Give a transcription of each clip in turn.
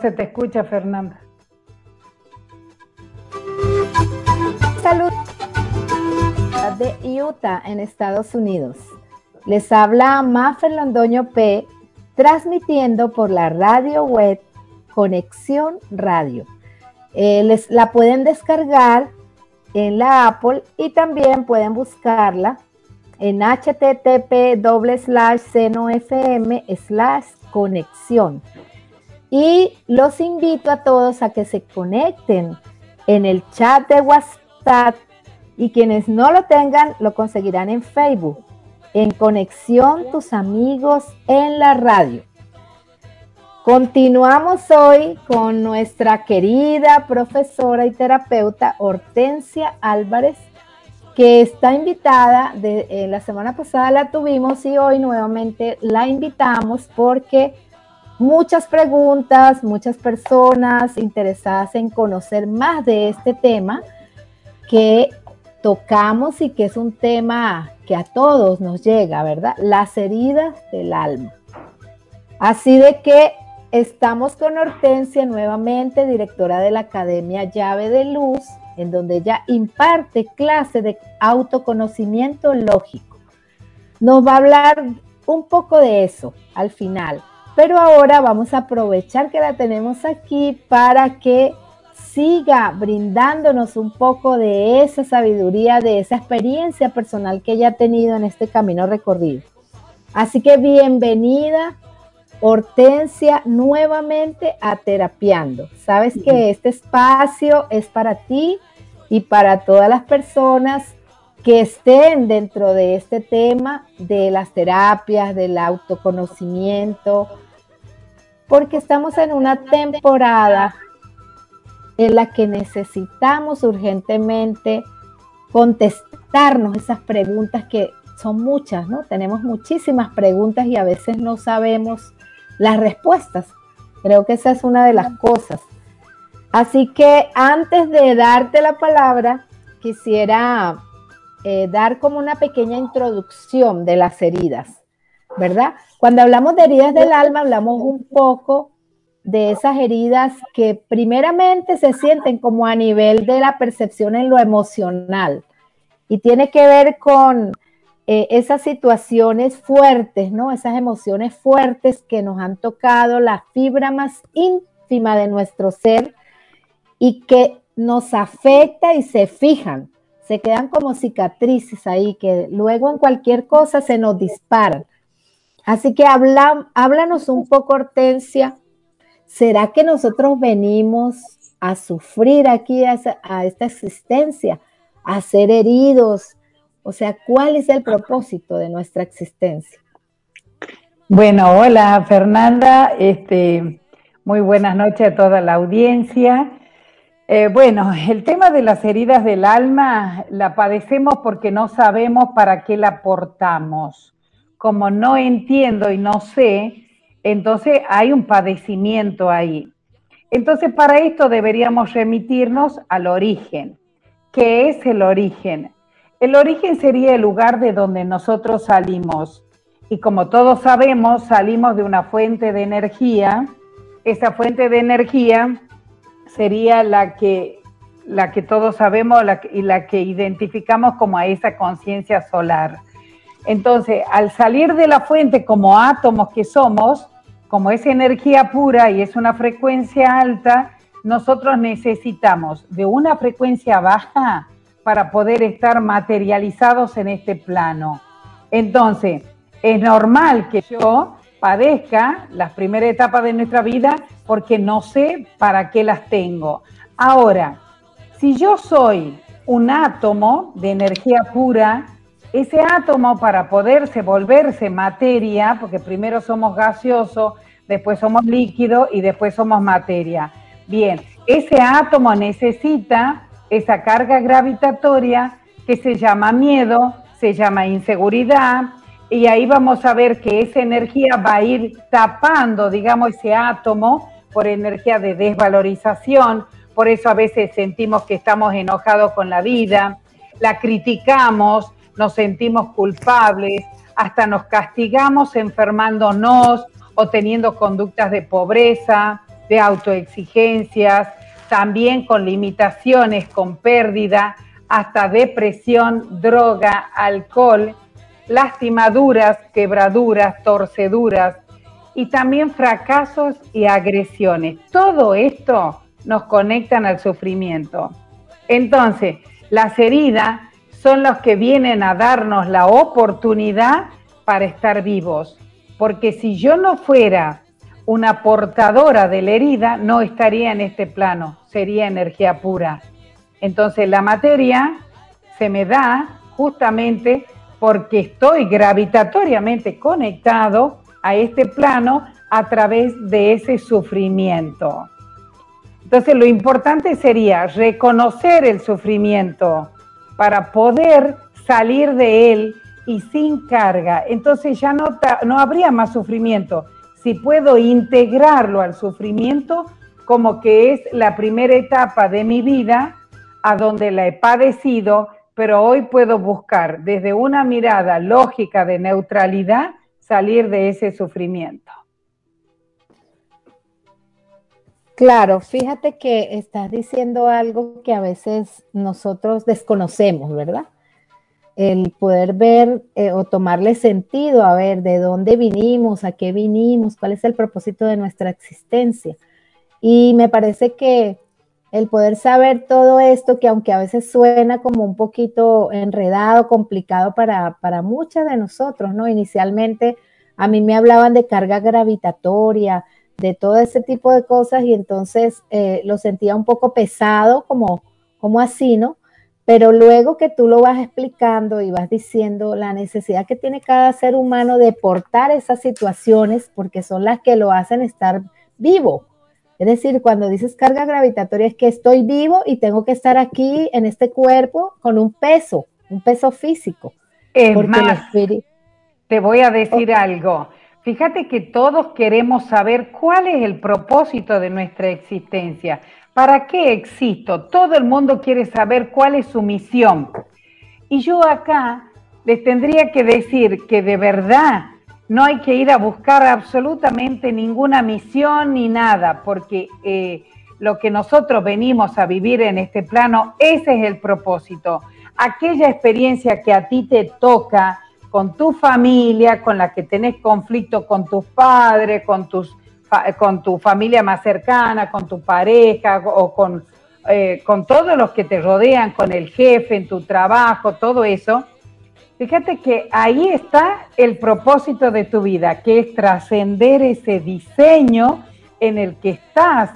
Se te escucha, Fernanda. Salud de Utah, en Estados Unidos. Les habla Mafer Londoño P, transmitiendo por la radio web Conexión Radio. Eh, les, la pueden descargar en la Apple y también pueden buscarla en http slash slash conexión. Y los invito a todos a que se conecten en el chat de WhatsApp y quienes no lo tengan lo conseguirán en Facebook, en Conexión Tus Amigos en la Radio. Continuamos hoy con nuestra querida profesora y terapeuta Hortensia Álvarez, que está invitada, de, eh, la semana pasada la tuvimos y hoy nuevamente la invitamos porque muchas preguntas, muchas personas interesadas en conocer más de este tema que tocamos y que es un tema que a todos nos llega, ¿verdad? Las heridas del alma. Así de que estamos con Hortensia nuevamente, directora de la Academia Llave de Luz, en donde ella imparte clase de autoconocimiento lógico. Nos va a hablar un poco de eso al final pero ahora vamos a aprovechar que la tenemos aquí para que siga brindándonos un poco de esa sabiduría, de esa experiencia personal que ella ha tenido en este camino recorrido. Así que bienvenida, Hortensia, nuevamente a Terapiando. Sabes que este espacio es para ti y para todas las personas que estén dentro de este tema de las terapias, del autoconocimiento, porque estamos en una temporada en la que necesitamos urgentemente contestarnos esas preguntas que son muchas, ¿no? Tenemos muchísimas preguntas y a veces no sabemos las respuestas. Creo que esa es una de las cosas. Así que antes de darte la palabra, quisiera eh, dar como una pequeña introducción de las heridas. ¿verdad? Cuando hablamos de heridas del alma, hablamos un poco de esas heridas que primeramente se sienten como a nivel de la percepción en lo emocional y tiene que ver con eh, esas situaciones fuertes, ¿no? Esas emociones fuertes que nos han tocado la fibra más íntima de nuestro ser y que nos afecta y se fijan, se quedan como cicatrices ahí que luego en cualquier cosa se nos disparan. Así que habla, háblanos un poco, Hortensia. ¿Será que nosotros venimos a sufrir aquí a, a esta existencia, a ser heridos? O sea, ¿cuál es el propósito de nuestra existencia? Bueno, hola Fernanda, este, muy buenas noches a toda la audiencia. Eh, bueno, el tema de las heridas del alma la padecemos porque no sabemos para qué la portamos como no entiendo y no sé, entonces hay un padecimiento ahí. Entonces para esto deberíamos remitirnos al origen. ¿Qué es el origen? El origen sería el lugar de donde nosotros salimos. Y como todos sabemos, salimos de una fuente de energía. Esa fuente de energía sería la que, la que todos sabemos y la que identificamos como a esa conciencia solar. Entonces, al salir de la fuente como átomos que somos, como es energía pura y es una frecuencia alta, nosotros necesitamos de una frecuencia baja para poder estar materializados en este plano. Entonces, es normal que yo padezca las primeras etapas de nuestra vida porque no sé para qué las tengo. Ahora, si yo soy un átomo de energía pura, ese átomo para poderse volverse materia, porque primero somos gaseoso, después somos líquido y después somos materia. Bien, ese átomo necesita esa carga gravitatoria que se llama miedo, se llama inseguridad, y ahí vamos a ver que esa energía va a ir tapando, digamos, ese átomo por energía de desvalorización, por eso a veces sentimos que estamos enojados con la vida, la criticamos, nos sentimos culpables, hasta nos castigamos enfermándonos o teniendo conductas de pobreza, de autoexigencias, también con limitaciones, con pérdida, hasta depresión, droga, alcohol, lastimaduras, quebraduras, torceduras y también fracasos y agresiones. Todo esto nos conectan al sufrimiento. Entonces, las heridas son los que vienen a darnos la oportunidad para estar vivos. Porque si yo no fuera una portadora de la herida, no estaría en este plano, sería energía pura. Entonces la materia se me da justamente porque estoy gravitatoriamente conectado a este plano a través de ese sufrimiento. Entonces lo importante sería reconocer el sufrimiento para poder salir de él y sin carga. Entonces ya no, no habría más sufrimiento. Si puedo integrarlo al sufrimiento como que es la primera etapa de mi vida a donde la he padecido, pero hoy puedo buscar desde una mirada lógica de neutralidad salir de ese sufrimiento. Claro, fíjate que estás diciendo algo que a veces nosotros desconocemos, ¿verdad? El poder ver eh, o tomarle sentido a ver de dónde vinimos, a qué vinimos, cuál es el propósito de nuestra existencia. Y me parece que el poder saber todo esto, que aunque a veces suena como un poquito enredado, complicado para, para muchas de nosotros, ¿no? Inicialmente a mí me hablaban de carga gravitatoria, de todo ese tipo de cosas y entonces eh, lo sentía un poco pesado, como, como así, ¿no? Pero luego que tú lo vas explicando y vas diciendo la necesidad que tiene cada ser humano de portar esas situaciones porque son las que lo hacen estar vivo. Es decir, cuando dices carga gravitatoria es que estoy vivo y tengo que estar aquí en este cuerpo con un peso, un peso físico. Es más, te voy a decir algo. Fíjate que todos queremos saber cuál es el propósito de nuestra existencia. ¿Para qué existo? Todo el mundo quiere saber cuál es su misión. Y yo acá les tendría que decir que de verdad no hay que ir a buscar absolutamente ninguna misión ni nada, porque eh, lo que nosotros venimos a vivir en este plano, ese es el propósito. Aquella experiencia que a ti te toca, con tu familia, con la que tenés conflicto con tus padres, con, tus, con tu familia más cercana, con tu pareja o con, eh, con todos los que te rodean, con el jefe en tu trabajo, todo eso. Fíjate que ahí está el propósito de tu vida, que es trascender ese diseño en el que estás,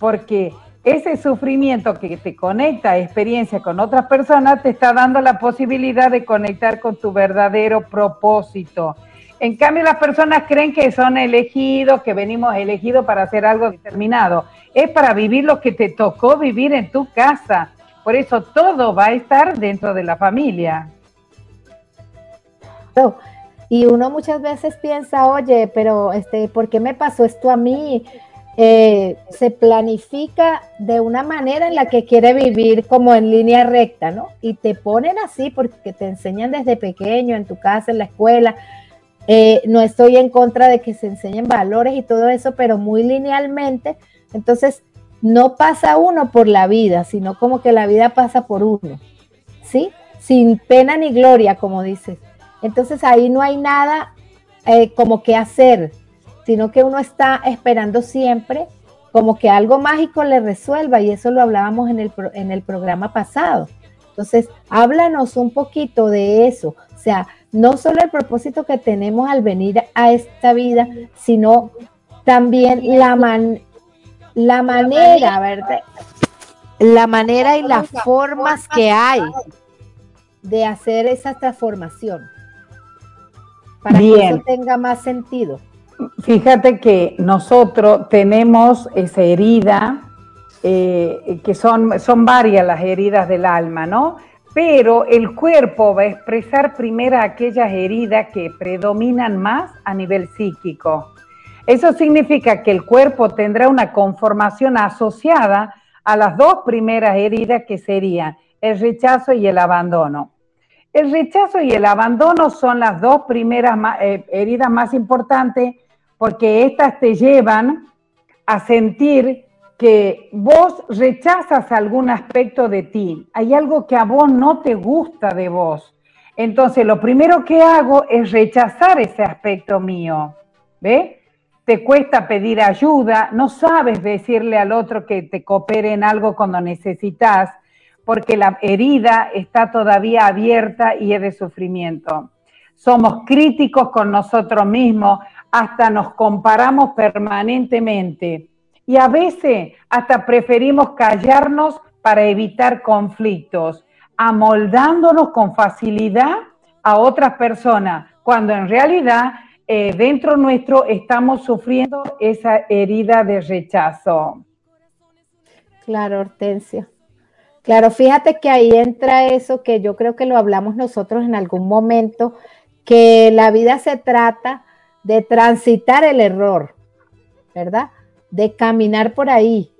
porque ese sufrimiento que te conecta a experiencia con otras personas te está dando la posibilidad de conectar con tu verdadero propósito. En cambio, las personas creen que son elegidos, que venimos elegidos para hacer algo determinado. Es para vivir lo que te tocó vivir en tu casa. Por eso todo va a estar dentro de la familia. Y uno muchas veces piensa, oye, pero este, ¿por qué me pasó esto a mí? Eh, se planifica de una manera en la que quiere vivir como en línea recta, ¿no? Y te ponen así porque te enseñan desde pequeño, en tu casa, en la escuela. Eh, no estoy en contra de que se enseñen valores y todo eso, pero muy linealmente. Entonces, no pasa uno por la vida, sino como que la vida pasa por uno, ¿sí? Sin pena ni gloria, como dices. Entonces ahí no hay nada eh, como que hacer, sino que uno está esperando siempre como que algo mágico le resuelva y eso lo hablábamos en el, en el programa pasado. Entonces, háblanos un poquito de eso, o sea, no solo el propósito que tenemos al venir a esta vida, sino también la, man, la manera, ¿verdad? La manera y las formas que hay de hacer esa transformación para que eso tenga más sentido. Fíjate que nosotros tenemos esa herida, eh, que son, son varias las heridas del alma, ¿no? Pero el cuerpo va a expresar primero aquellas heridas que predominan más a nivel psíquico. Eso significa que el cuerpo tendrá una conformación asociada a las dos primeras heridas que serían el rechazo y el abandono. El rechazo y el abandono son las dos primeras eh, heridas más importantes porque estas te llevan a sentir que vos rechazas algún aspecto de ti, hay algo que a vos no te gusta de vos. Entonces, lo primero que hago es rechazar ese aspecto mío. ¿Ve? Te cuesta pedir ayuda, no sabes decirle al otro que te coopere en algo cuando necesitas, porque la herida está todavía abierta y es de sufrimiento. Somos críticos con nosotros mismos, hasta nos comparamos permanentemente y a veces hasta preferimos callarnos para evitar conflictos, amoldándonos con facilidad a otras personas, cuando en realidad eh, dentro nuestro estamos sufriendo esa herida de rechazo. Claro, Hortensia. Claro, fíjate que ahí entra eso que yo creo que lo hablamos nosotros en algún momento, que la vida se trata de transitar el error, ¿verdad? De caminar por ahí,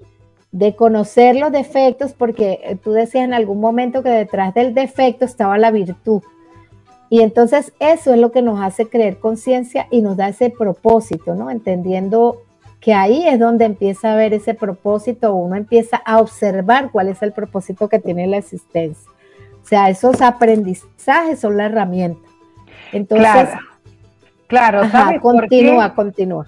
de conocer los defectos, porque eh, tú decías en algún momento que detrás del defecto estaba la virtud. Y entonces eso es lo que nos hace creer conciencia y nos da ese propósito, ¿no? Entendiendo que ahí es donde empieza a ver ese propósito, uno empieza a observar cuál es el propósito que tiene la existencia. O sea, esos aprendizajes son la herramienta. Entonces, ¿sabes continúa, por qué? continúa.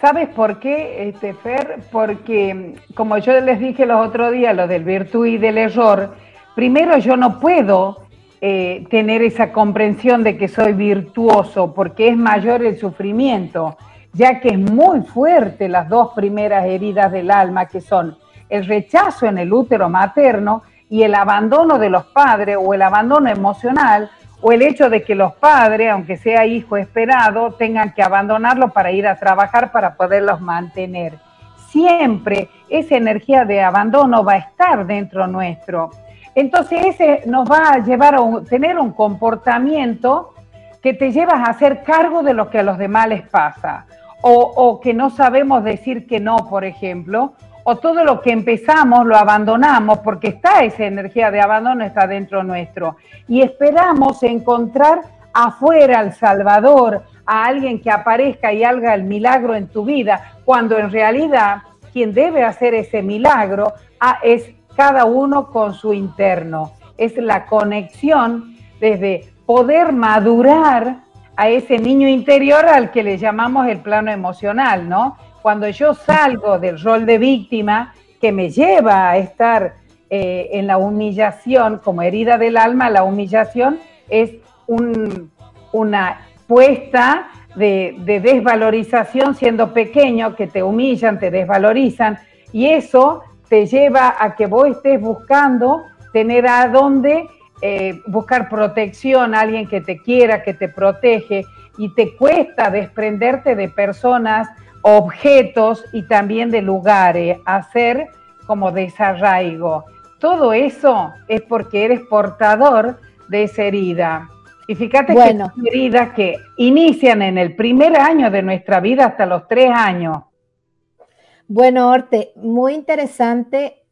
¿Sabes por qué, este, Fer? Porque, como yo les dije los otros días, lo del virtud y del error, primero yo no puedo eh, tener esa comprensión de que soy virtuoso, porque es mayor el sufrimiento, ya que es muy fuerte las dos primeras heridas del alma, que son el rechazo en el útero materno y el abandono de los padres o el abandono emocional o el hecho de que los padres, aunque sea hijo esperado, tengan que abandonarlo para ir a trabajar para poderlos mantener. Siempre esa energía de abandono va a estar dentro nuestro. Entonces ese nos va a llevar a tener un comportamiento que te llevas a hacer cargo de lo que a los demás les pasa. O, o que no sabemos decir que no, por ejemplo, o todo lo que empezamos lo abandonamos porque está esa energía de abandono, está dentro nuestro. Y esperamos encontrar afuera al Salvador, a alguien que aparezca y haga el milagro en tu vida, cuando en realidad quien debe hacer ese milagro ah, es cada uno con su interno. Es la conexión desde poder madurar a ese niño interior al que le llamamos el plano emocional, ¿no? Cuando yo salgo del rol de víctima que me lleva a estar eh, en la humillación, como herida del alma, la humillación es una puesta de, de, desvalorización siendo pequeño, que te humillan, te desvalorizan, y eso te lleva a que vos estés buscando tener a dónde eh, buscar protección, alguien que te quiera, que te protege, y te cuesta desprenderte de personas objetos y también de lugares, hacer como desarraigo. Todo eso es porque eres portador de esa herida. Y fíjate que son heridas que inician en el primer año de nuestra vida hasta los tres años. Bueno, Orte, muy interesante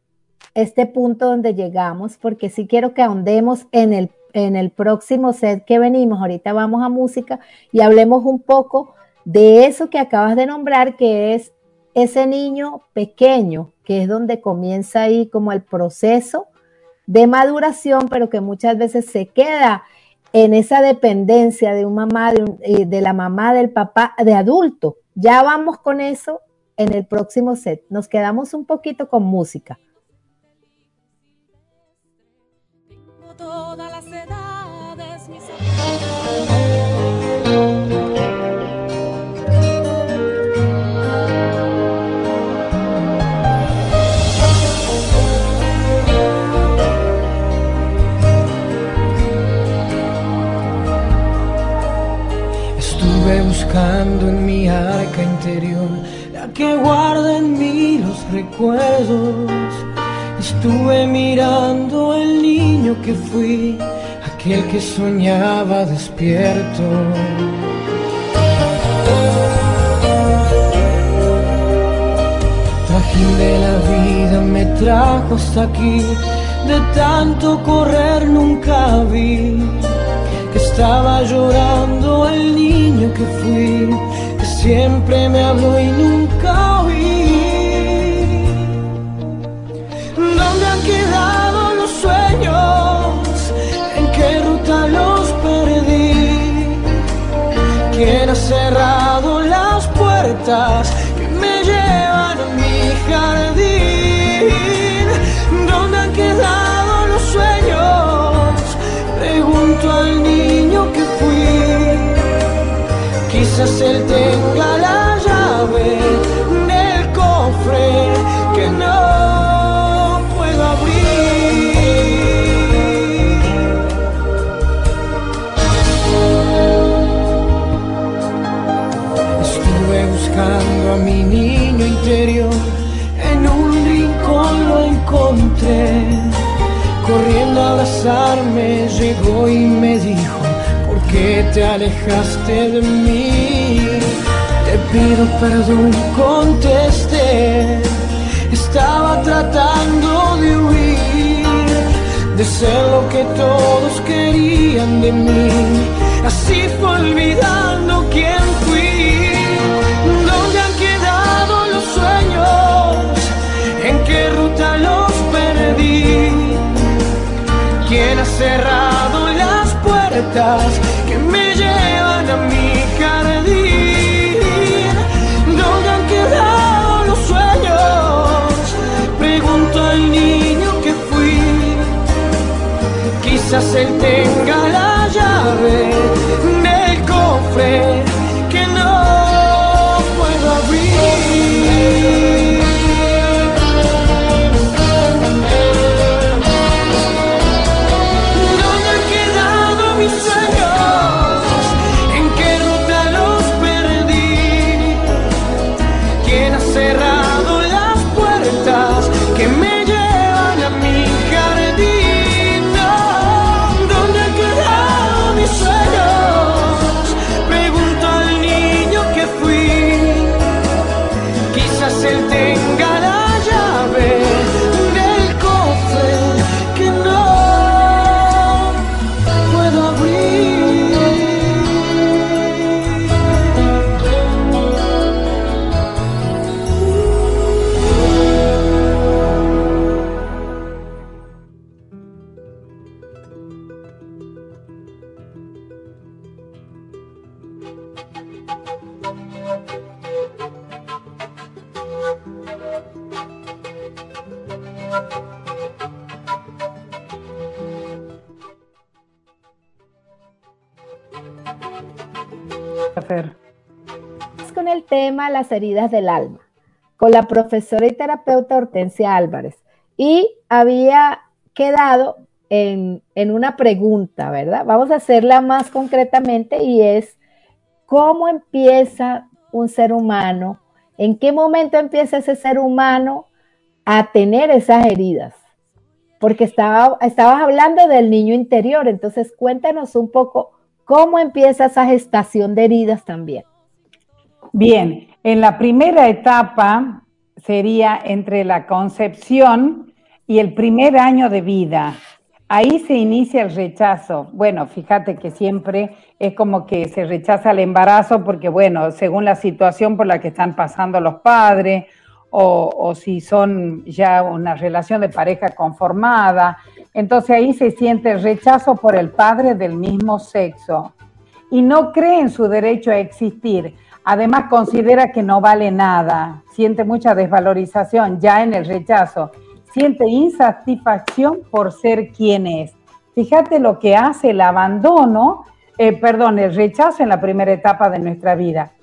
este punto donde llegamos, porque sí quiero que ahondemos en el, en el próximo set que venimos. Ahorita vamos a música y hablemos un poco de eso que acabas de nombrar, que es ese niño pequeño, que es donde comienza ahí como el proceso de maduración, pero que muchas veces se queda en esa dependencia de un mamá, de, eh, de la mamá, del papá, de adulto. Ya vamos con eso en el próximo set. Nos quedamos un poquito con música. todas las la que guarda en mí los recuerdos Estuve mirando el niño que fui, aquel que soñaba despierto. Trajín de la vida me trajo hasta aquí, de tanto correr nunca vi que estaba llorando el niño que fui, siempre me habló y nunca oí. ¿Quién ha cerrado las puertas que me llevan a mi jardín? Quizás él tenga la llave del cofre que no. a mi niño interior, en un rincón lo encontré. Corriendo a abrazarme llegó y me dijo, ¿por qué te alejaste de mí? Pido perdón, contesté. Estaba tratando de huir, de ser lo que todos querían de mí. Así fue olvidando quién fui. ¿Quién ha cerrado las puertas Quizás él tenga la llave del cofre tema las heridas del alma, con la profesora y terapeuta Hortensia Álvarez. Y había quedado en, en una pregunta, ¿verdad? Vamos a hacerla más concretamente y es, ¿cómo empieza un ser humano? ¿En qué momento empieza ese ser humano a tener esas heridas? Porque estaba, estabas hablando del niño interior, entonces cuéntanos un poco ¿Cómo empieza esa gestación de heridas también? Bien, en la primera etapa sería entre la concepción y el primer año de vida. Ahí se inicia el rechazo. Bueno, fíjate que siempre es como que se rechaza el embarazo porque, bueno, según la situación por la que están pasando los padres o, o si son ya una relación de pareja conformada, Entonces ahí se siente rechazo por el padre del mismo sexo y no cree en su derecho a existir. Además considera que no vale nada, siente mucha desvalorización ya en el rechazo, siente insatisfacción por ser quien es. Fíjate lo que hace el abandono, eh, perdón, el rechazo en la primera etapa de nuestra vida.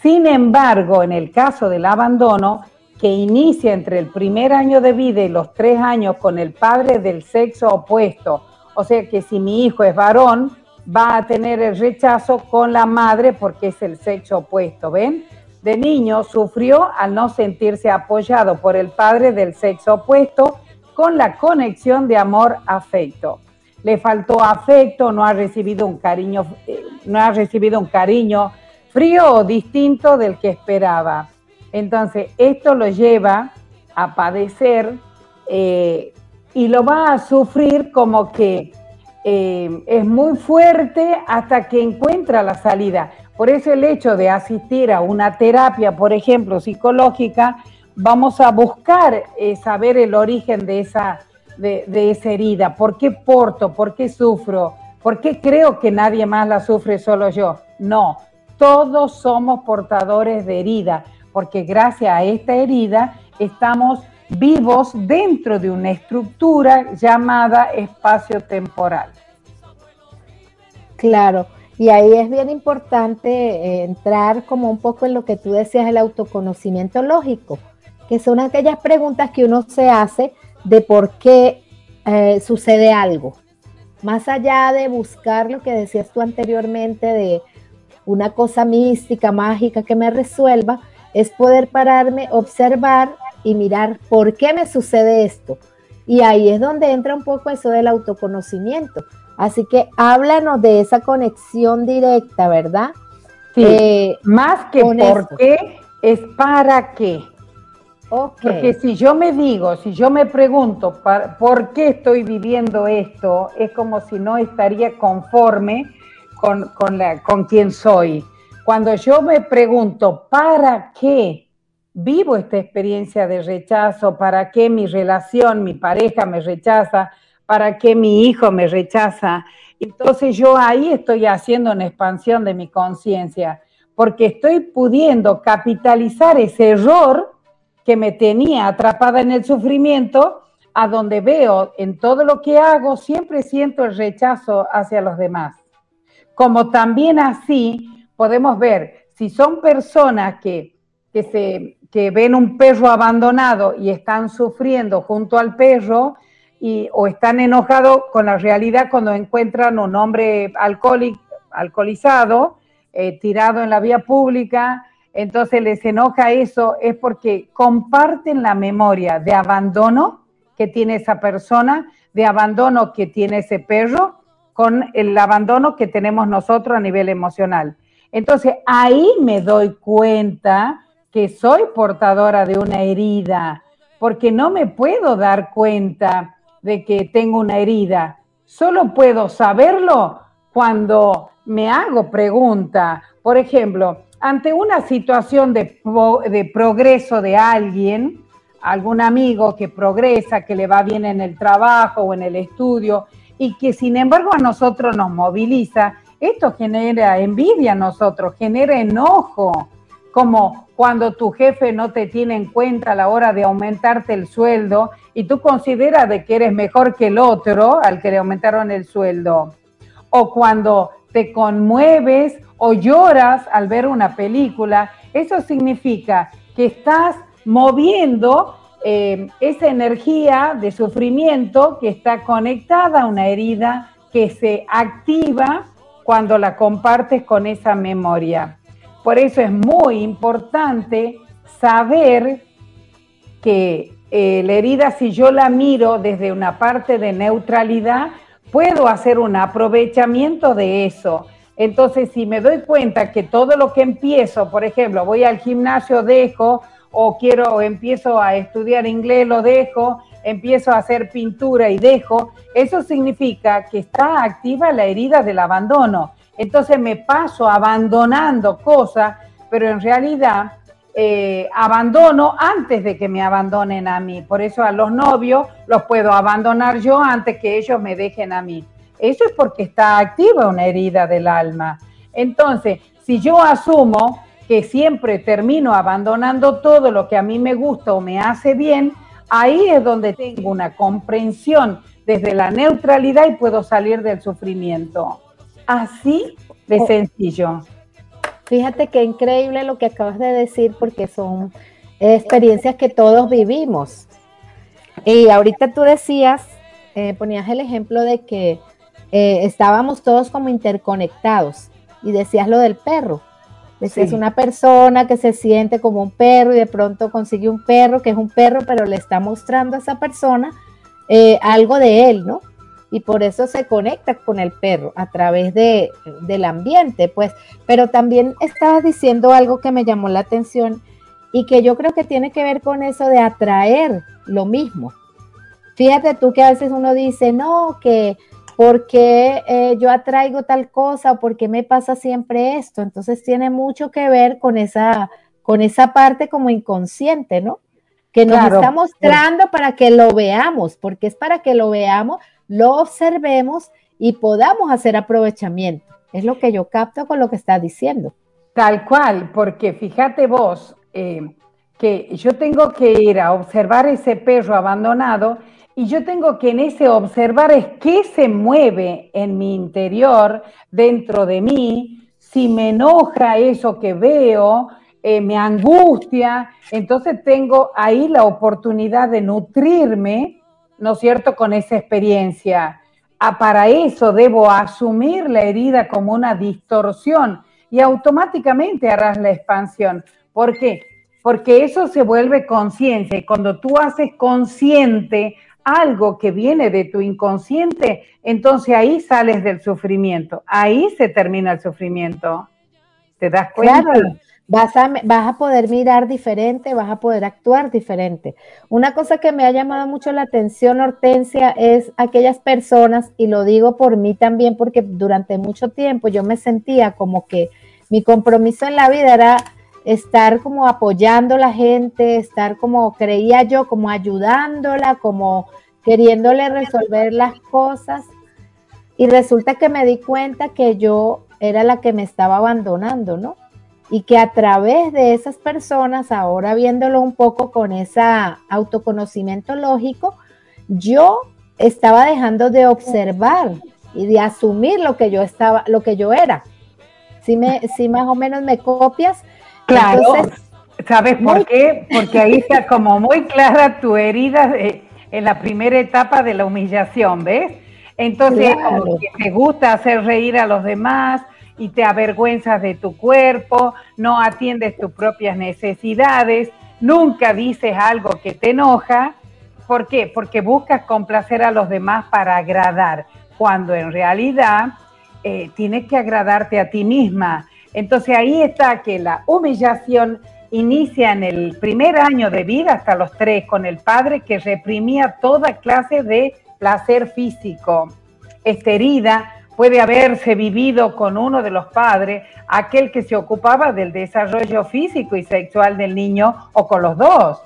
Sin embargo, en el caso del abandono, que inicia entre el primer año de vida y los tres años con el padre del sexo opuesto, o sea que si mi hijo es varón, va a tener el rechazo con la madre porque es el sexo opuesto, ¿ven? De niño sufrió al no sentirse apoyado por el padre del sexo opuesto con la conexión de amor-afecto. Le faltó afecto, no ha recibido un cariño, eh, no ha recibido un cariño frío o distinto del que esperaba. Entonces, esto lo lleva a padecer eh, y lo va a sufrir como que eh, es muy fuerte hasta que encuentra la salida. Por eso el hecho de asistir a una terapia, por ejemplo, psicológica, vamos a buscar eh, saber el origen de esa, de, de esa herida. ¿Por qué porto? ¿Por qué sufro? ¿Por qué creo que nadie más la sufre, solo yo? No, todos somos portadores de herida, porque gracias a esta herida estamos vivos dentro de una estructura llamada espacio-temporal. Claro, y ahí es bien importante eh, entrar como un poco en lo que tú decías, el autoconocimiento lógico, que son aquellas preguntas que uno se hace de por qué eh, sucede algo. Más allá de buscar lo que decías tú anteriormente de una cosa mística, mágica que me resuelva, es poder pararme, observar y mirar por qué me sucede esto. Y ahí es donde entra un poco eso del autoconocimiento. Así que háblanos de esa conexión directa, ¿verdad? Sí, eh, más que por qué, es para qué. Porque si yo me digo, si yo me pregunto por qué estoy viviendo esto, es como si no estaría conforme con, con, la, con quien soy. Cuando yo me pregunto, ¿para qué vivo esta experiencia de rechazo? ¿Para qué mi relación, mi pareja me rechaza? ¿Para qué mi hijo me rechaza? Entonces yo ahí estoy haciendo una expansión de mi conciencia, porque estoy pudiendo capitalizar ese error que me tenía atrapada en el sufrimiento, a donde veo en todo lo que hago, siempre siento el rechazo hacia los demás. Como también así podemos ver si son personas que, se, ven un perro abandonado y están sufriendo junto al perro y, o están enojados con la realidad cuando encuentran un hombre alcoholizado eh, tirado en la vía pública, entonces les enoja eso, es porque comparten la memoria de abandono que tiene esa persona, de abandono que tiene ese perro, con el abandono que tenemos nosotros a nivel emocional. Entonces ahí me doy cuenta que soy portadora de una herida, porque no me puedo dar cuenta de que tengo una herida. Solo puedo saberlo cuando me hago pregunta. Por ejemplo, ante una situación de, de, progreso de alguien, algún amigo que progresa, que le va bien en el trabajo o en el estudio, y que sin embargo a nosotros nos moviliza, esto genera envidia a nosotros, genera enojo, como cuando tu jefe no te tiene en cuenta a la hora de aumentarte el sueldo y tú consideras de que eres mejor que el otro al que le aumentaron el sueldo. O cuando te conmueves o lloras al ver una película, eso significa que estás moviendo eh, esa energía de sufrimiento que está conectada a una herida que se activa cuando la compartes con esa memoria. Por eso es muy importante saber que eh, la herida, si yo la miro desde una parte de neutralidad, puedo hacer un aprovechamiento de eso. Entonces, si me doy cuenta que todo lo que empiezo, por ejemplo, voy al gimnasio, dejo, o quiero, empiezo a estudiar inglés, lo dejo, empiezo a hacer pintura y dejo, eso significa que está activa la herida del abandono. Entonces me paso abandonando cosas, pero en realidad eh, abandono antes de que me abandonen a mí. Por eso a los novios los puedo abandonar yo antes que ellos me dejen a mí. Eso es porque está activa una herida del alma. Entonces, si yo asumo que siempre termino abandonando todo lo que a mí me gusta o me hace bien, ahí es donde tengo una comprensión desde la neutralidad y puedo salir del sufrimiento. Así de oh. sencillo. Fíjate qué increíble lo que acabas de decir porque son experiencias que todos vivimos. Y ahorita tú decías, eh, ponías el ejemplo de que eh, estábamos todos como interconectados y decías lo del perro. Decías una persona que se siente como un perro y de pronto consigue un perro que es un perro, pero le está mostrando a esa persona eh, algo de él, ¿no? y por eso se conecta con el perro a través de, del ambiente, pues. Pero también estabas diciendo algo que me llamó la atención y que yo creo que tiene que ver con eso de atraer lo mismo. Fíjate tú que a veces uno dice, no, que porque eh, yo atraigo tal cosa o porque me pasa siempre esto. Entonces tiene mucho que ver con esa, con esa parte como inconsciente, ¿no? Que nos está mostrando para que lo veamos, porque es para que lo veamos lo observemos y podamos hacer aprovechamiento. Es lo que yo capto con lo que está diciendo. Tal cual, porque fíjate vos eh, que yo tengo que ir a observar ese perro abandonado y yo tengo que en ese observar es qué se mueve en mi interior, dentro de mí, si me enoja eso que veo, eh, me angustia, entonces tengo ahí la oportunidad de nutrirme ¿no es cierto?, con esa experiencia. Ah, para eso debo asumir la herida como una distorsión y automáticamente harás la expansión. ¿Por qué? Porque eso se vuelve conciencia y cuando tú haces consciente algo que viene de tu inconsciente, entonces ahí sales del sufrimiento, ahí se termina el sufrimiento. ¿Te das cuenta? Vas a, vas a poder mirar diferente, vas a poder actuar diferente. Una cosa que me ha llamado mucho la atención, Hortensia, es aquellas personas, y lo digo por mí también, porque durante mucho tiempo yo me sentía como que mi compromiso en la vida era estar como apoyando a la gente, estar como creía yo, como ayudándola, como queriéndole resolver las cosas. Y resulta que me di cuenta que yo era la que me estaba abandonando, ¿no? y que a través de esas personas, ahora viéndolo un poco con ese autoconocimiento lógico, yo estaba dejando de observar y de asumir lo que yo estaba, lo que yo era. Si me, si más o menos me copias. Claro. ¿Sabes por qué? Porque ahí está como muy clara tu herida en la primera etapa de la humillación, ¿ves? Entonces, como que te gusta hacer reír a los demás, y te avergüenzas de tu cuerpo, no atiendes tus propias necesidades, nunca dices algo que te enoja. ¿Por qué? Porque buscas complacer a los demás para agradar, cuando en realidad eh, tienes que agradarte a ti misma. Entonces ahí está que la humillación inicia en el primer año de vida, hasta los tres, con el padre que reprimía toda clase de placer físico. Esta herida puede haberse vivido con uno de los padres, aquel que se ocupaba del desarrollo físico y sexual del niño o con los dos.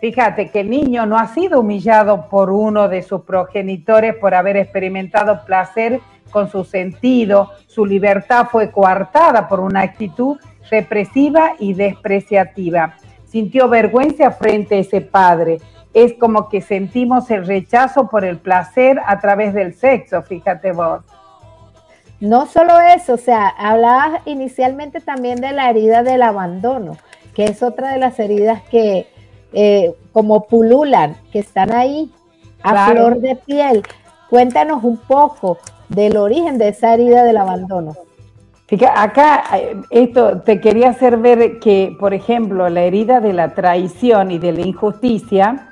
Fíjate que el niño no ha sido humillado por uno de sus progenitores por haber experimentado placer con su sentido, su libertad fue coartada por una actitud represiva y despreciativa. Sintió vergüenza frente a ese padre. Es como que sentimos el rechazo por el placer a través del sexo, fíjate vos. No solo eso, o sea, hablabas inicialmente también de la herida del abandono, que es otra de las heridas que eh, como pululan, que están ahí a flor de piel. Cuéntanos un poco del origen de esa herida del abandono. Fíjate, acá eh, esto te quería hacer ver que, por ejemplo, la herida de la traición y de la injusticia,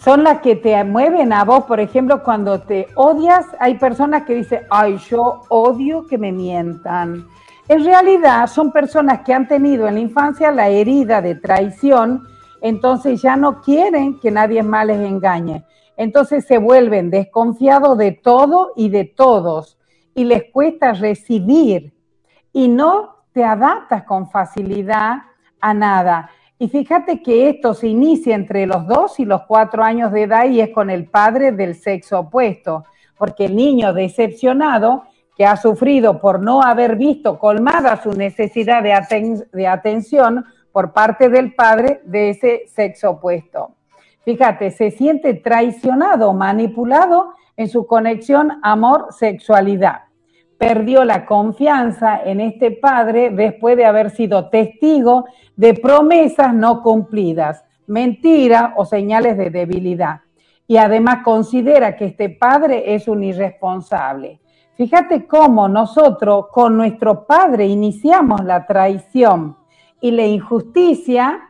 son las que te mueven a vos, por ejemplo, cuando te odias, hay personas que dicen, ay, yo odio que me mientan. En realidad son personas que han tenido en la infancia la herida de traición, entonces ya no quieren que nadie más les engañe. Entonces se vuelven desconfiados de todo y de todos y les cuesta recibir y no te adaptas con facilidad a nada. Y fíjate que esto se inicia entre los dos y los cuatro años de edad y es con el padre del sexo opuesto, porque el niño decepcionado que ha sufrido por no haber visto colmada su necesidad de, de atención por parte del padre de ese sexo opuesto. Fíjate, se siente traicionado, manipulado en su conexión amor-sexualidad perdió la confianza en este padre después de haber sido testigo de promesas no cumplidas, mentiras o señales de debilidad. Y además considera que este padre es un irresponsable. Fíjate cómo nosotros con nuestro padre iniciamos la traición y la injusticia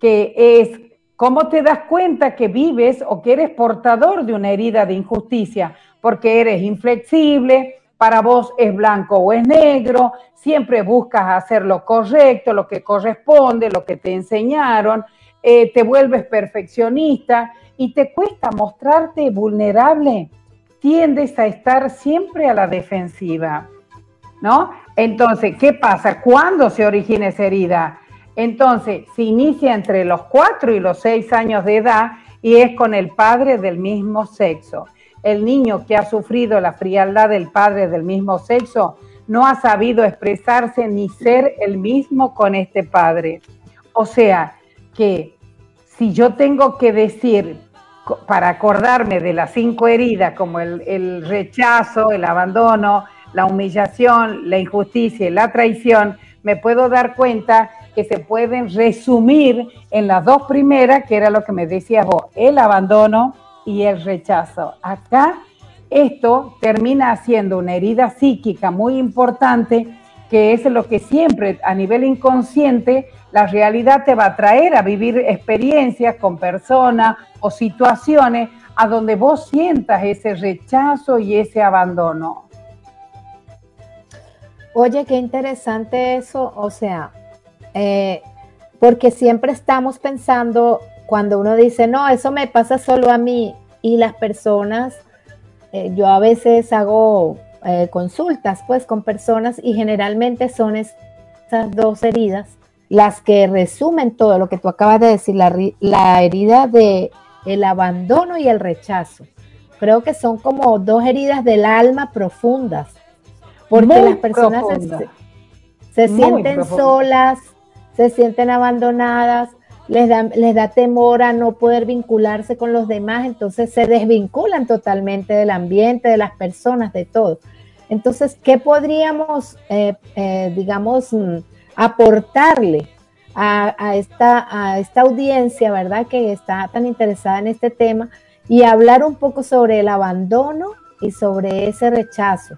que es cómo te das cuenta que vives o que eres portador de una herida de injusticia, porque eres inflexible, para vos es blanco o es negro, siempre buscas hacer lo correcto, lo que corresponde, lo que te enseñaron, eh, te vuelves perfeccionista y te cuesta mostrarte vulnerable, tiendes a estar siempre a la defensiva, ¿no? Entonces, ¿qué pasa? ¿Cuándo se origina esa herida? Entonces, se inicia entre los cuatro y los seis años de edad y es con el padre del mismo sexo el niño que ha sufrido la frialdad del padre del mismo sexo no ha sabido expresarse ni ser el mismo con este padre. O sea, que si yo tengo que decir, para acordarme de las cinco heridas, como el, rechazo, el abandono, la humillación, la injusticia y la traición, me puedo dar cuenta que se pueden resumir en las dos primeras, que era lo que me decías vos, el abandono y el rechazo. Acá esto termina siendo una herida psíquica muy importante, que es lo que siempre a nivel inconsciente la realidad te va a traer a vivir experiencias con personas o situaciones a donde vos sientas ese rechazo y ese abandono. Oye, qué interesante eso, o sea, eh, porque siempre estamos pensando cuando uno dice, no, eso me pasa solo a mí y las personas, eh, yo a veces hago eh, consultas pues con personas y generalmente son estas dos heridas las que resumen todo lo que tú acabas de decir, la, herida de el abandono y el rechazo. Creo que son como dos heridas del alma profundas, porque las personas se, sienten solas, se sienten abandonadas, les da, les da temor a no poder vincularse con los demás, entonces se desvinculan totalmente del ambiente, de las personas, de todo. Entonces, ¿qué podríamos, eh, eh, digamos, mm, aportarle a, esta, a esta audiencia, verdad, que está tan interesada en este tema y hablar un poco sobre el abandono y sobre ese rechazo?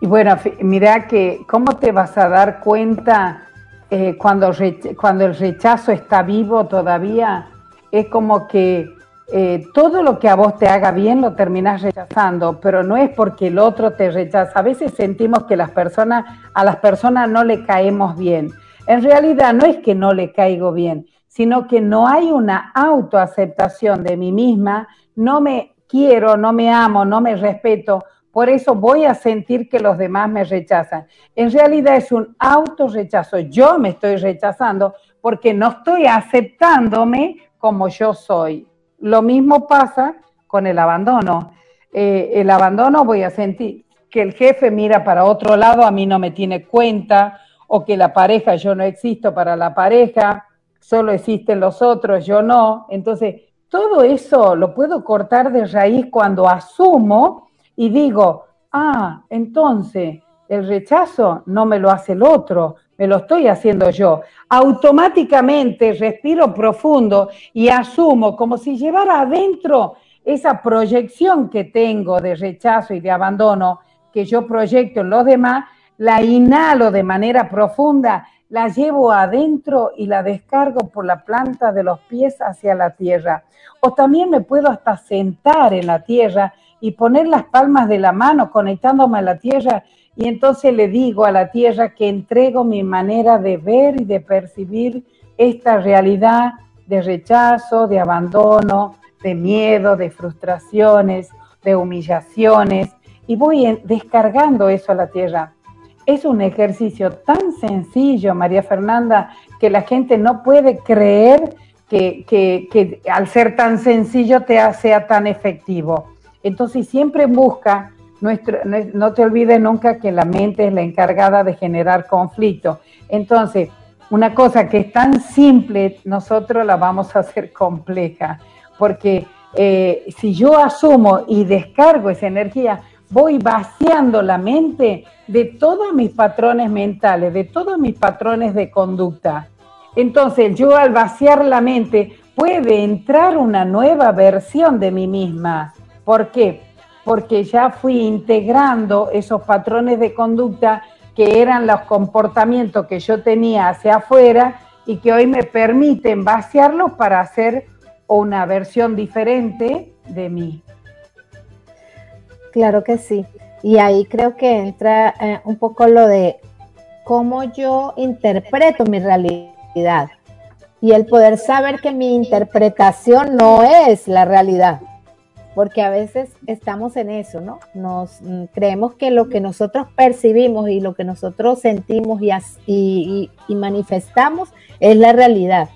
Y bueno, mira que, ¿cómo te vas a dar cuenta? Eh, cuando, cuando el rechazo está vivo todavía, es como que eh, todo lo que a vos te haga bien lo terminas rechazando, pero no es porque el otro te rechaza. A veces sentimos que las personas, a las personas no le caemos bien. En realidad no es que no le caigo bien, sino que no hay una autoaceptación de mí misma, no me quiero, no me amo, no me respeto, por eso voy a sentir que los demás me rechazan. En realidad es un autorrechazo. Yo me estoy rechazando porque no estoy aceptándome como yo soy. Lo mismo pasa con el abandono. Eh, el abandono voy a sentir que el jefe mira para otro lado, a mí no me tiene cuenta, o que la pareja, yo no existo para la pareja, solo existen los otros, yo no. Entonces, todo eso lo puedo cortar de raíz cuando asumo y digo, ah, entonces el rechazo no me lo hace el otro, me lo estoy haciendo yo. Automáticamente respiro profundo y asumo como si llevara adentro esa proyección que tengo de rechazo y de abandono que yo proyecto en los demás, la inhalo de manera profunda, la llevo adentro y la descargo por la planta de los pies hacia la tierra. O también me puedo hasta sentar en la tierra y poner las palmas de la mano conectándome a la tierra y entonces le digo a la tierra que entrego mi manera de ver y de percibir esta realidad de rechazo, de abandono, de miedo, de frustraciones, de humillaciones y voy descargando eso a la tierra. Es un ejercicio tan sencillo, María Fernanda, que la gente no puede creer que, que, al ser tan sencillo te sea tan efectivo. Entonces siempre busca, nuestro, no te olvides nunca que la mente es la encargada de generar conflicto. Entonces, una cosa que es tan simple, nosotros la vamos a hacer compleja, porque eh, si yo asumo y descargo esa energía, voy vaciando la mente de todos mis patrones mentales, de todos mis patrones de conducta. Entonces yo al vaciar la mente puede entrar una nueva versión de mí misma. ¿Por qué? Porque ya fui integrando esos patrones de conducta que eran los comportamientos que yo tenía hacia afuera y que hoy me permiten vaciarlos para hacer una versión diferente de mí. Claro que sí. Y ahí creo que entra eh, un poco lo de cómo yo interpreto mi realidad y el poder saber que mi interpretación no es la realidad porque a veces estamos en eso, ¿no? Nos mm, creemos que lo que nosotros percibimos y lo que nosotros sentimos y, manifestamos es la realidad.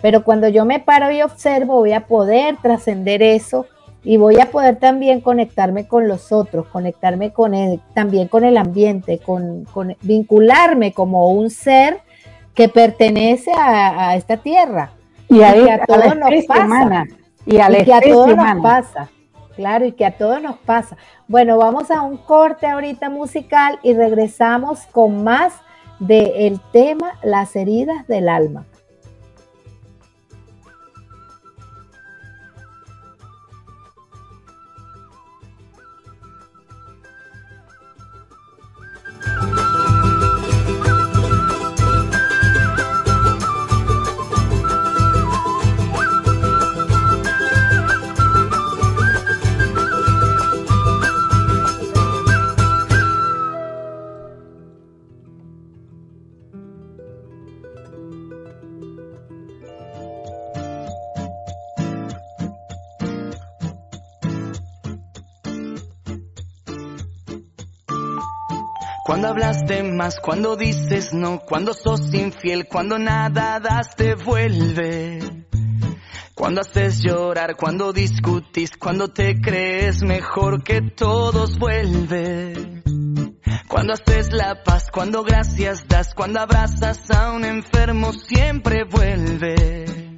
Pero cuando yo me paro y observo, voy a poder trascender eso y voy a poder también conectarme con los otros, conectarme con también con el ambiente, con, vincularme como un ser que pertenece a, esta tierra. Y, a, que a todos nos pasa. Y, a, que a todos nos pasa. Claro, y que a todos nos pasa. Bueno, vamos a un corte ahorita musical y regresamos con más del tema las heridas del alma. Cuando hablas de más, cuando dices no, cuando sos infiel, cuando nada das te vuelve. Cuando haces llorar, cuando discutís, cuando te crees mejor que todos vuelve. Cuando haces la paz, cuando gracias das, cuando abrazas a un enfermo siempre vuelve.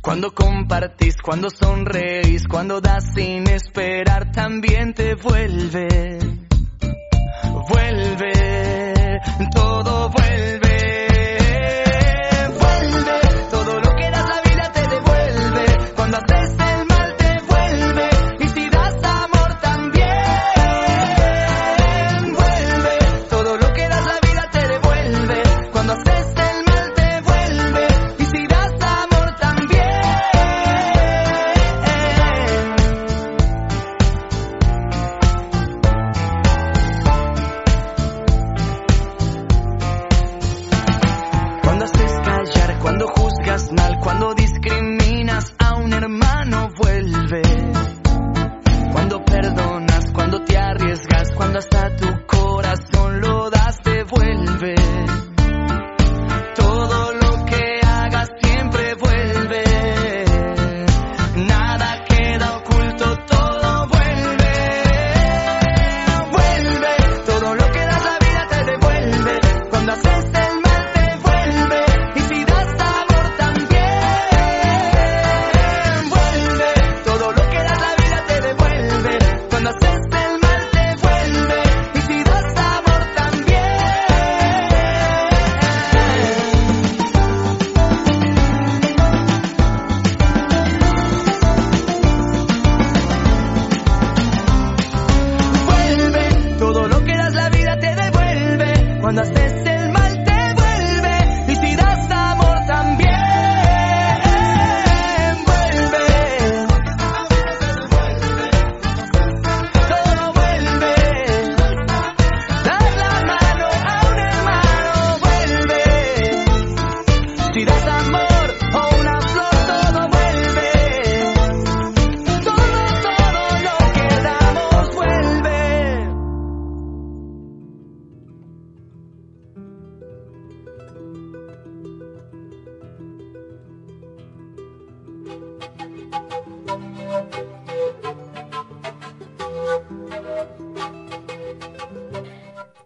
Cuando compartís, cuando sonreís, cuando das sin esperar también te vuelve vuelve, todo vuelve.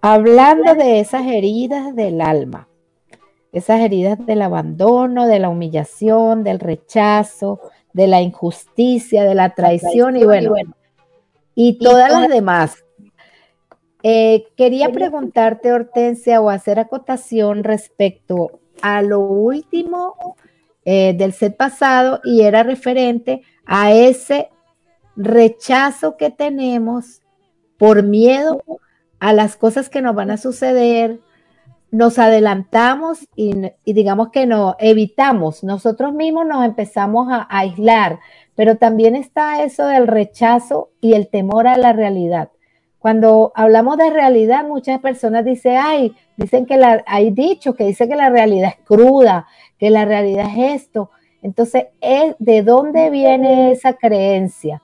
Hablando de esas heridas del alma, esas heridas del abandono, de la humillación, del rechazo, de la injusticia, de la traición, y bueno, y todas las demás. Eh, quería preguntarte, Hortensia, o hacer acotación respecto a lo último eh, del set pasado y era referente a ese rechazo que tenemos por miedo a las cosas que nos van a suceder, nos adelantamos y, digamos que no evitamos, nosotros mismos nos empezamos a, aislar, pero también está eso del rechazo y el temor a la realidad. Cuando hablamos de realidad, muchas personas dicen, ay, dicen que la, hay dicho que dice que la realidad es cruda, que la realidad es esto. Entonces, ¿de dónde viene esa creencia?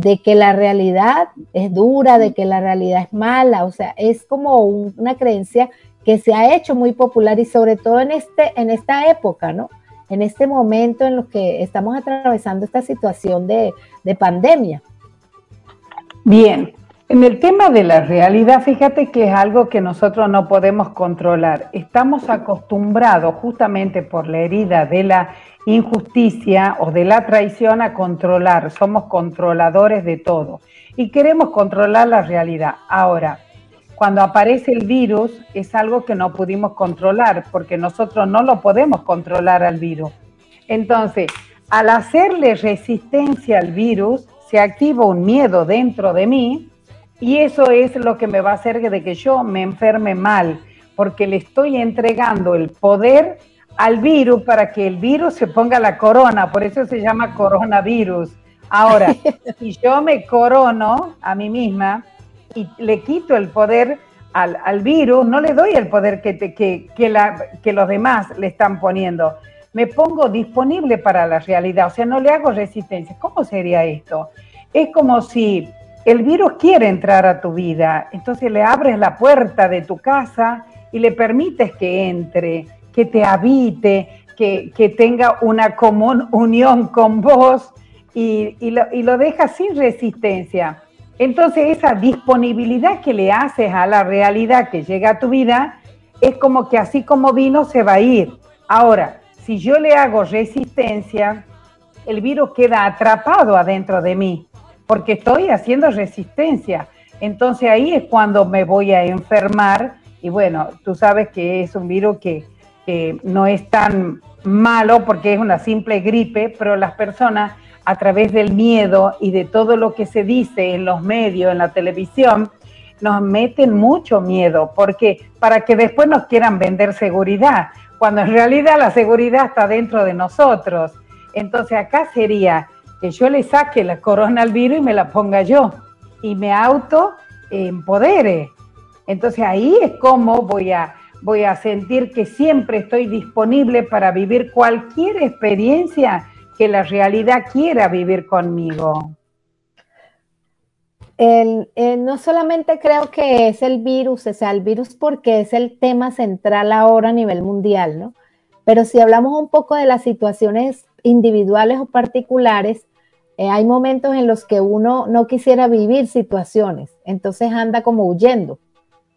De que la realidad es dura, de que la realidad es mala. O sea, es como una creencia que se ha hecho muy popular y sobre todo en, este, en esta época, ¿no? En este momento en lo que estamos atravesando esta situación de, de pandemia. Bien, en el tema de la realidad, fíjate que es algo que nosotros no podemos controlar. Estamos acostumbrados justamente por la herida de la injusticia o de la traición a controlar. Somos controladores de todo y queremos controlar la realidad. Ahora, cuando aparece el virus es algo que no pudimos controlar porque nosotros no lo podemos controlar al virus. Entonces, al hacerle resistencia al virus, se activa un miedo dentro de mí y eso es lo que me va a hacer de que yo me enferme mal, porque le estoy entregando el poder al virus para que el virus se ponga la corona, por eso se llama coronavirus. Ahora, si yo me corono a mí misma, y le quito el poder al, virus, no le doy el poder que, que, la, que los demás le están poniendo. Me pongo disponible para la realidad, o sea, no le hago resistencia. ¿Cómo sería esto? Es como si el virus quiere entrar a tu vida, entonces le abres la puerta de tu casa y le permites que entre, que te habite, que, que tenga una común unión con vos y, y, lo, y lo dejas sin resistencia. Entonces esa disponibilidad que le haces a la realidad que llega a tu vida es como que así como vino se va a ir. Ahora, si yo le hago resistencia, el virus queda atrapado adentro de mí porque estoy haciendo resistencia. Entonces ahí es cuando me voy a enfermar y bueno, tú sabes que es un virus que, que no es tan malo porque es una simple gripe, pero las personas a través del miedo y de todo lo que se dice en los medios, en la televisión, nos meten mucho miedo, porque para que después nos quieran vender seguridad, cuando en realidad la seguridad está dentro de nosotros. Entonces acá sería que yo le saque la corona al virus y me la ponga yo y me auto empodere. Entonces ahí es como voy a, voy a sentir que siempre estoy disponible para vivir cualquier experiencia que la realidad quiera vivir conmigo. no solamente creo que es el virus, o sea, el virus porque es el tema central ahora a nivel mundial, ¿no? Pero si hablamos un poco de las situaciones individuales o particulares, eh, hay momentos en los que uno no quisiera vivir situaciones, entonces anda como huyendo,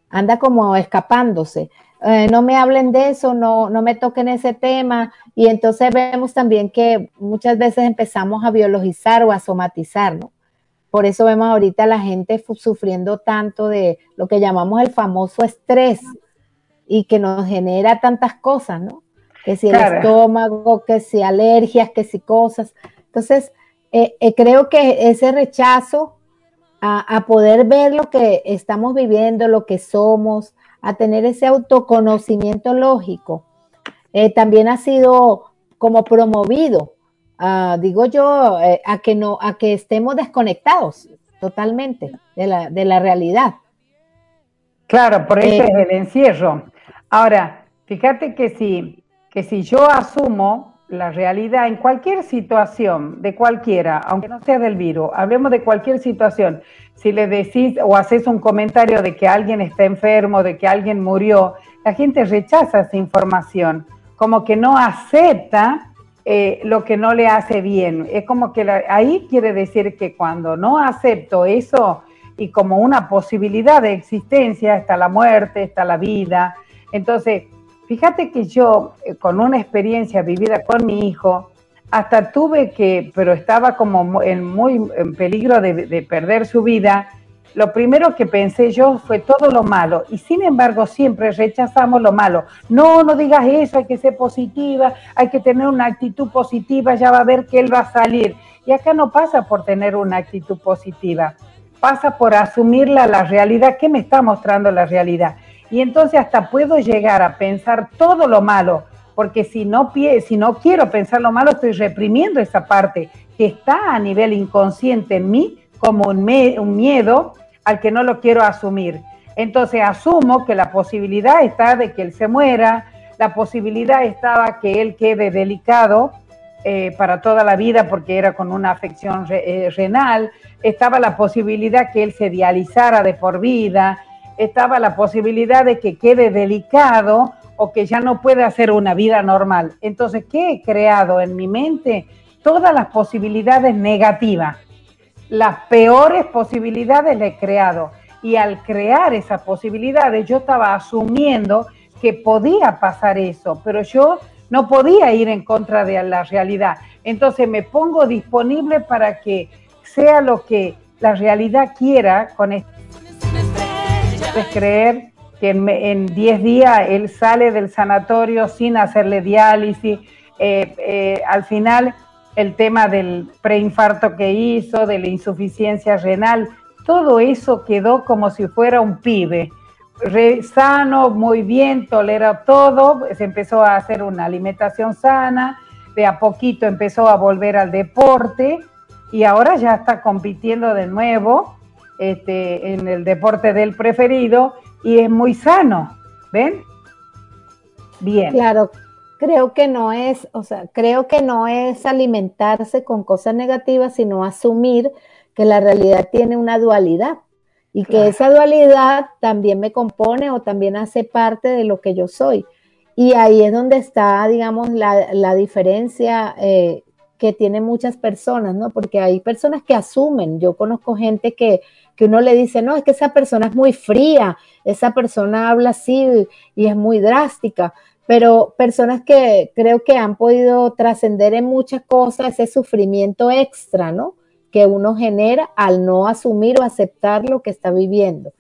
anda como escapándose. Eh, no me hablen de eso, no, no me toquen ese tema. Y entonces vemos también que muchas veces empezamos a biologizar o a somatizar, ¿no? Por eso vemos ahorita a la gente sufriendo tanto de lo que llamamos el famoso estrés y que nos genera tantas cosas, ¿no? Que si el estómago, que si alergias, que si cosas. Entonces, eh, eh, creo que ese rechazo a, a poder ver lo que estamos viviendo, lo que somos, a tener ese autoconocimiento lógico, eh, también ha sido como promovido, ah, digo yo, eh, a, que no, a que estemos desconectados totalmente de la, de la realidad. Claro, por eso eh, es el encierro. Ahora, fíjate que si, que si yo asumo la realidad en cualquier situación, de cualquiera, aunque no sea del virus, hablemos de cualquier situación, si le decís o haces un comentario de que alguien está enfermo, de que alguien murió, la gente rechaza esa información, como que no acepta eh, lo que no le hace bien. Es como que ahí quiere decir que cuando no acepto eso, y como una posibilidad de existencia está la muerte, está la vida. Entonces, fíjate que yo, eh, con una experiencia vivida con mi hijo, hasta tuve que, pero estaba como en muy en peligro de, de perder su vida, lo primero que pensé yo fue todo lo malo y sin embargo siempre rechazamos lo malo. No, no digas eso, hay que ser positiva, hay que tener una actitud positiva, ya va a ver que él va a salir. Y acá no pasa por tener una actitud positiva, pasa por asumirla la realidad, ¿qué me está mostrando la realidad? Y entonces hasta puedo llegar a pensar todo lo malo, porque si no, si no quiero pensar lo malo, estoy reprimiendo esa parte que está a nivel inconsciente en mí como un, miedo al que no lo quiero asumir. Entonces asumo que la posibilidad está de que él se muera, la posibilidad estaba que él quede delicado eh, para toda la vida porque era con una afección eh, renal, estaba la posibilidad que él se dializara de por vida, estaba la posibilidad de que quede delicado o que ya no pueda hacer una vida normal. Entonces, ¿qué he creado en mi mente? Todas las posibilidades negativas las peores posibilidades le he creado. Y al crear esas posibilidades, yo estaba asumiendo que podía pasar eso, pero yo no podía ir en contra de la realidad. Entonces me pongo disponible para que sea lo que la realidad quiera con esto. Es creer que en 10 días él sale del sanatorio sin hacerle diálisis. Eh, eh, al final el tema del preinfarto que hizo, de la insuficiencia renal, todo eso quedó como si fuera un pibe, sano, muy bien, tolera todo, se empezó a hacer una alimentación sana, de a poquito empezó a volver al deporte y ahora ya está compitiendo de nuevo este, en el deporte del preferido y es muy sano, ¿ven? Bien. Claro, creo que no es, o sea, creo que no es alimentarse con cosas negativas, sino asumir que la realidad tiene una dualidad y que esa dualidad también me compone o también hace parte de lo que yo soy. Y ahí es donde está, digamos, la, diferencia eh, que tienen muchas personas, ¿no? Porque hay personas que asumen, yo conozco gente que, que uno le dice, no, es que esa persona es muy fría, esa persona habla así y es muy drástica, pero personas que creo que han podido trascender en muchas cosas ese sufrimiento extra, ¿no? Que uno genera al no asumir o aceptar lo que está viviendo.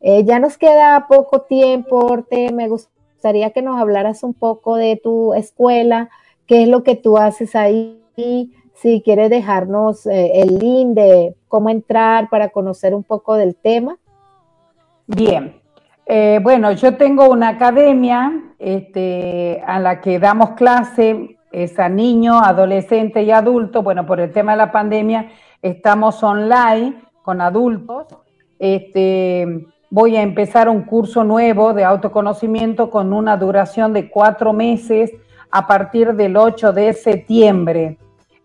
Eh, ya nos queda poco tiempo, Orte, me gustaría que nos hablaras un poco de tu escuela, qué es lo que tú haces ahí, si quieres dejarnos eh, el link de cómo entrar para conocer un poco del tema. Bien, eh, bueno, yo tengo una academia este, a la que damos clase, es a niños, adolescentes y adultos. Bueno, por el tema de la pandemia estamos online con adultos. Este, voy a empezar un curso nuevo de autoconocimiento con una duración de cuatro meses a partir del 8 de septiembre.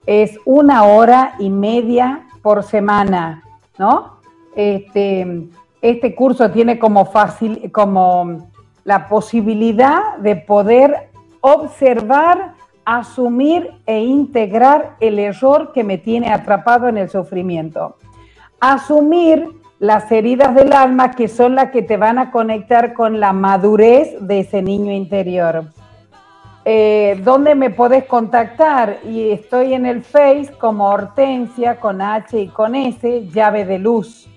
Es una hora y media por semana, ¿no? Este, este curso tiene como, fácil, como la posibilidad de poder observar, asumir e integrar el error que me tiene atrapado en el sufrimiento. Asumir las heridas del alma que son las que te van a conectar con la madurez de ese niño interior. Eh, ¿Dónde me podés contactar? Y estoy en el Face como Hortensia con H y con S, llave de luz.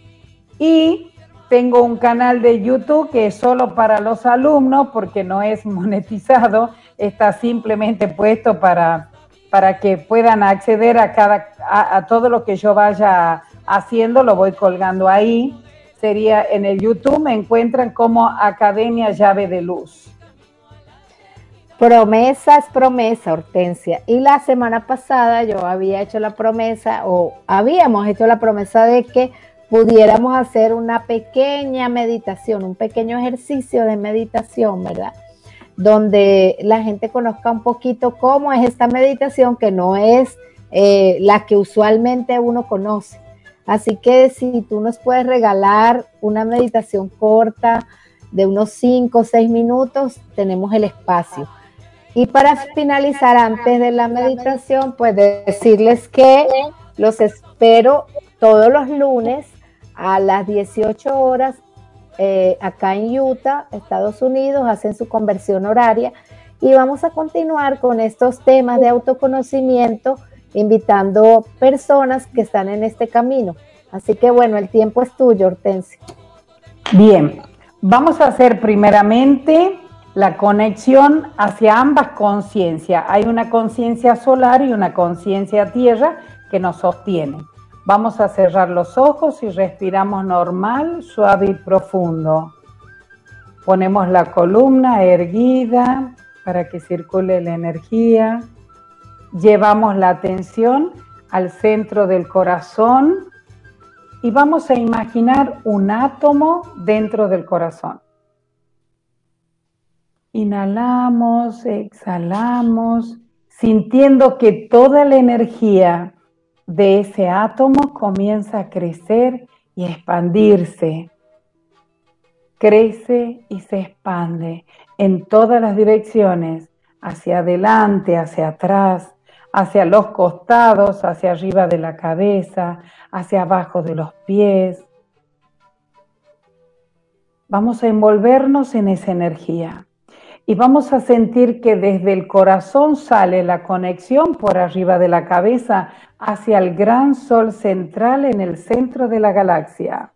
Y tengo un canal de YouTube que es solo para los alumnos porque no es monetizado, está simplemente puesto para, para que puedan acceder a, cada, a, todo lo que yo vaya haciendo, lo voy colgando ahí. Sería en el YouTube, me encuentran como Academia Llave de Luz. Promesa es promesa, Hortensia. Y la semana pasada yo había hecho la promesa, o habíamos hecho la promesa de que pudiéramos hacer una pequeña meditación, un pequeño ejercicio de meditación, ¿verdad? Donde la gente conozca un poquito cómo es esta meditación, que no es eh, la que usualmente uno conoce. Así que si tú nos puedes regalar una meditación corta de unos 5 o 6 minutos, tenemos el espacio. Y para finalizar, antes de la meditación, pues decirles que los espero todos los lunes a las 18 horas eh, acá en Utah, Estados Unidos, hacen su conversión horaria y vamos a continuar con estos temas de autoconocimiento, invitando personas que están en este camino. Así que bueno, el tiempo es tuyo, Hortensia. Bien, vamos a hacer primeramente la conexión hacia ambas conciencias. Hay una conciencia solar y una conciencia tierra que nos sostienen. Vamos a cerrar los ojos y respiramos normal, suave y profundo. Ponemos la columna erguida para que circule la energía. Llevamos la atención al centro del corazón y vamos a imaginar un átomo dentro del corazón. Inhalamos, exhalamos, sintiendo que toda la energía de ese átomo comienza a crecer y expandirse. Crece y se expande en todas las direcciones, hacia adelante, hacia atrás, hacia los costados, hacia arriba de la cabeza, hacia abajo de los pies. Vamos a envolvernos en esa energía y vamos a sentir que desde el corazón sale la conexión por arriba de la cabeza hacia el gran sol central en el centro de la galaxia.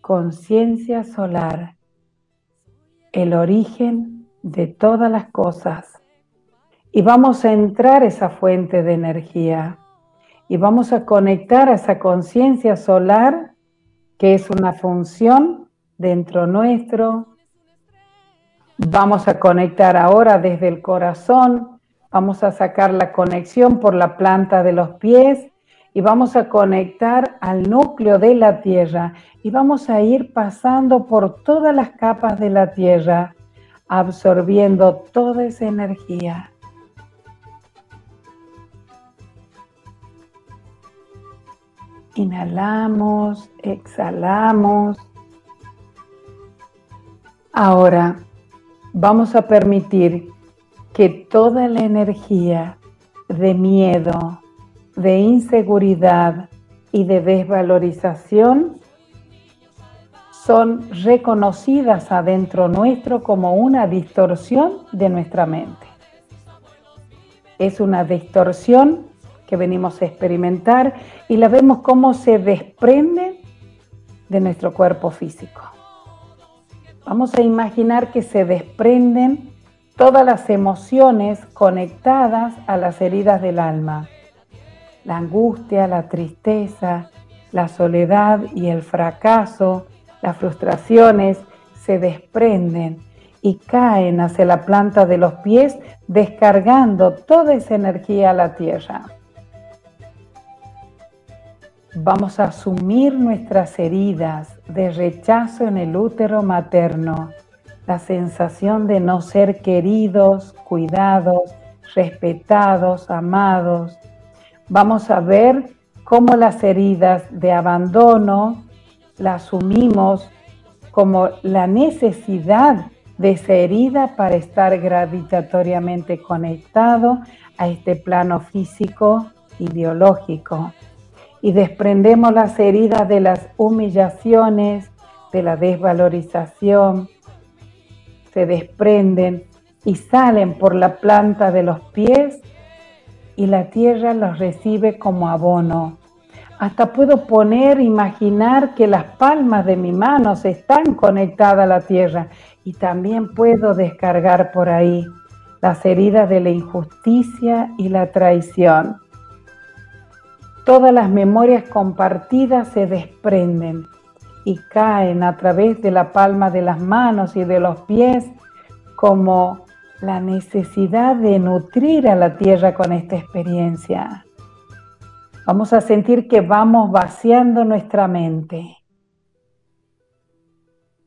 Conciencia solar, el origen de todas las cosas. Y vamos a entrar esa fuente de energía y vamos a conectar a esa conciencia solar que es una función dentro nuestro, Vamos a conectar ahora desde el corazón, vamos a sacar la conexión por la planta de los pies y vamos a conectar al núcleo de la Tierra y vamos a ir pasando por todas las capas de la Tierra, absorbiendo toda esa energía. Inhalamos, exhalamos. Ahora vamos a permitir que toda la energía de miedo, de inseguridad y de desvalorización son reconocidas adentro nuestro como una distorsión de nuestra mente. Es una distorsión que venimos a experimentar y la vemos como se desprende de nuestro cuerpo físico. Vamos a imaginar que se desprenden todas las emociones conectadas a las heridas del alma. La angustia, la tristeza, la soledad y el fracaso, las frustraciones se desprenden y caen hacia la planta de los pies descargando toda esa energía a la tierra. Vamos a asumir nuestras heridas de rechazo en el útero materno, la sensación de no ser queridos, cuidados, respetados, amados. Vamos a ver cómo las heridas de abandono las asumimos como la necesidad de esa herida para estar gravitatoriamente conectado a este plano físico y biológico y desprendemos las heridas de las humillaciones, de la desvalorización, se desprenden y salen por la planta de los pies y la tierra los recibe como abono. Hasta puedo poner, imaginar que las palmas de mi manos están conectadas a la tierra y también puedo descargar por ahí las heridas de la injusticia y la traición Todas las memorias compartidas se desprenden y caen a través de la palma de las manos y de los pies como la necesidad de nutrir a la tierra con esta experiencia. Vamos a sentir que vamos vaciando nuestra mente.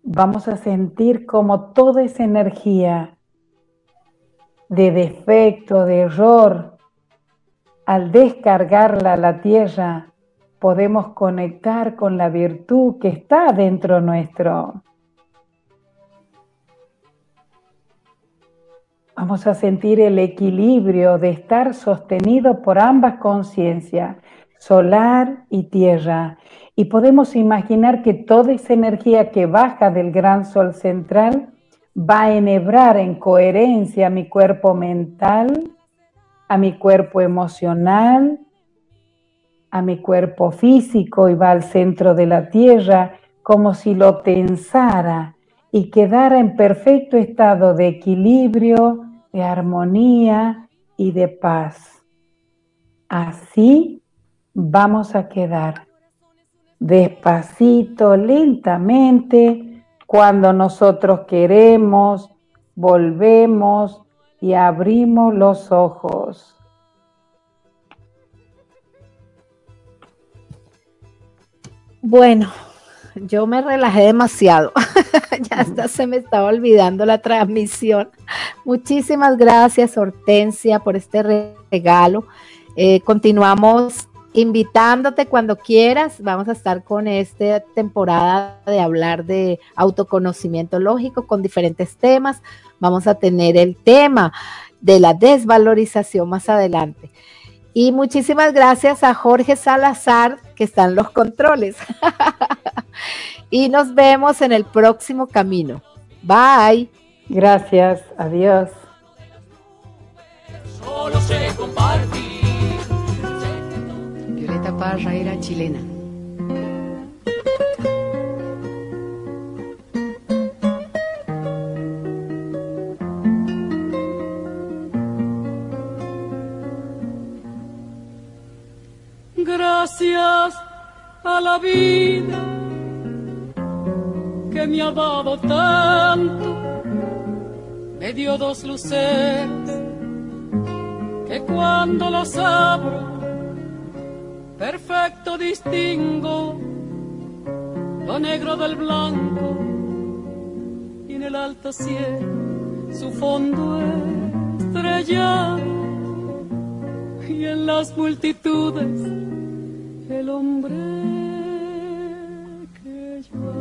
Vamos a sentir como toda esa energía de defecto, de error, al descargarla a la tierra, podemos conectar con la virtud que está dentro nuestro. Vamos a sentir el equilibrio de estar sostenido por ambas conciencias, solar y tierra. Y podemos imaginar que toda esa energía que baja del gran sol central va a enhebrar en coherencia mi cuerpo mental, a mi cuerpo emocional, a mi cuerpo físico y va al centro de la tierra como si lo tensara y quedara en perfecto estado de equilibrio, de armonía y de paz. Así vamos a quedar despacito, lentamente, cuando nosotros queremos, volvemos y abrimos los ojos. Bueno, yo me relajé demasiado. ya hasta se me estaba olvidando la transmisión. Muchísimas gracias, Hortensia, por este regalo. Eh, continuamos invitándote cuando quieras. Vamos a estar con esta temporada de hablar de autoconocimiento lógico con diferentes temas. Vamos a tener el tema de la desvalorización más adelante. Y muchísimas gracias a Jorge Salazar, que está en los controles. y nos vemos en el próximo camino. Bye. Gracias. Adiós. Violeta Parra era chilena. Gracias a la vida que me ha dado tanto, me dio dos luces que cuando las abro, perfecto distingo lo negro del blanco. Y en el alto cielo su fondo estrellado. Y en las multitudes el hombre que yo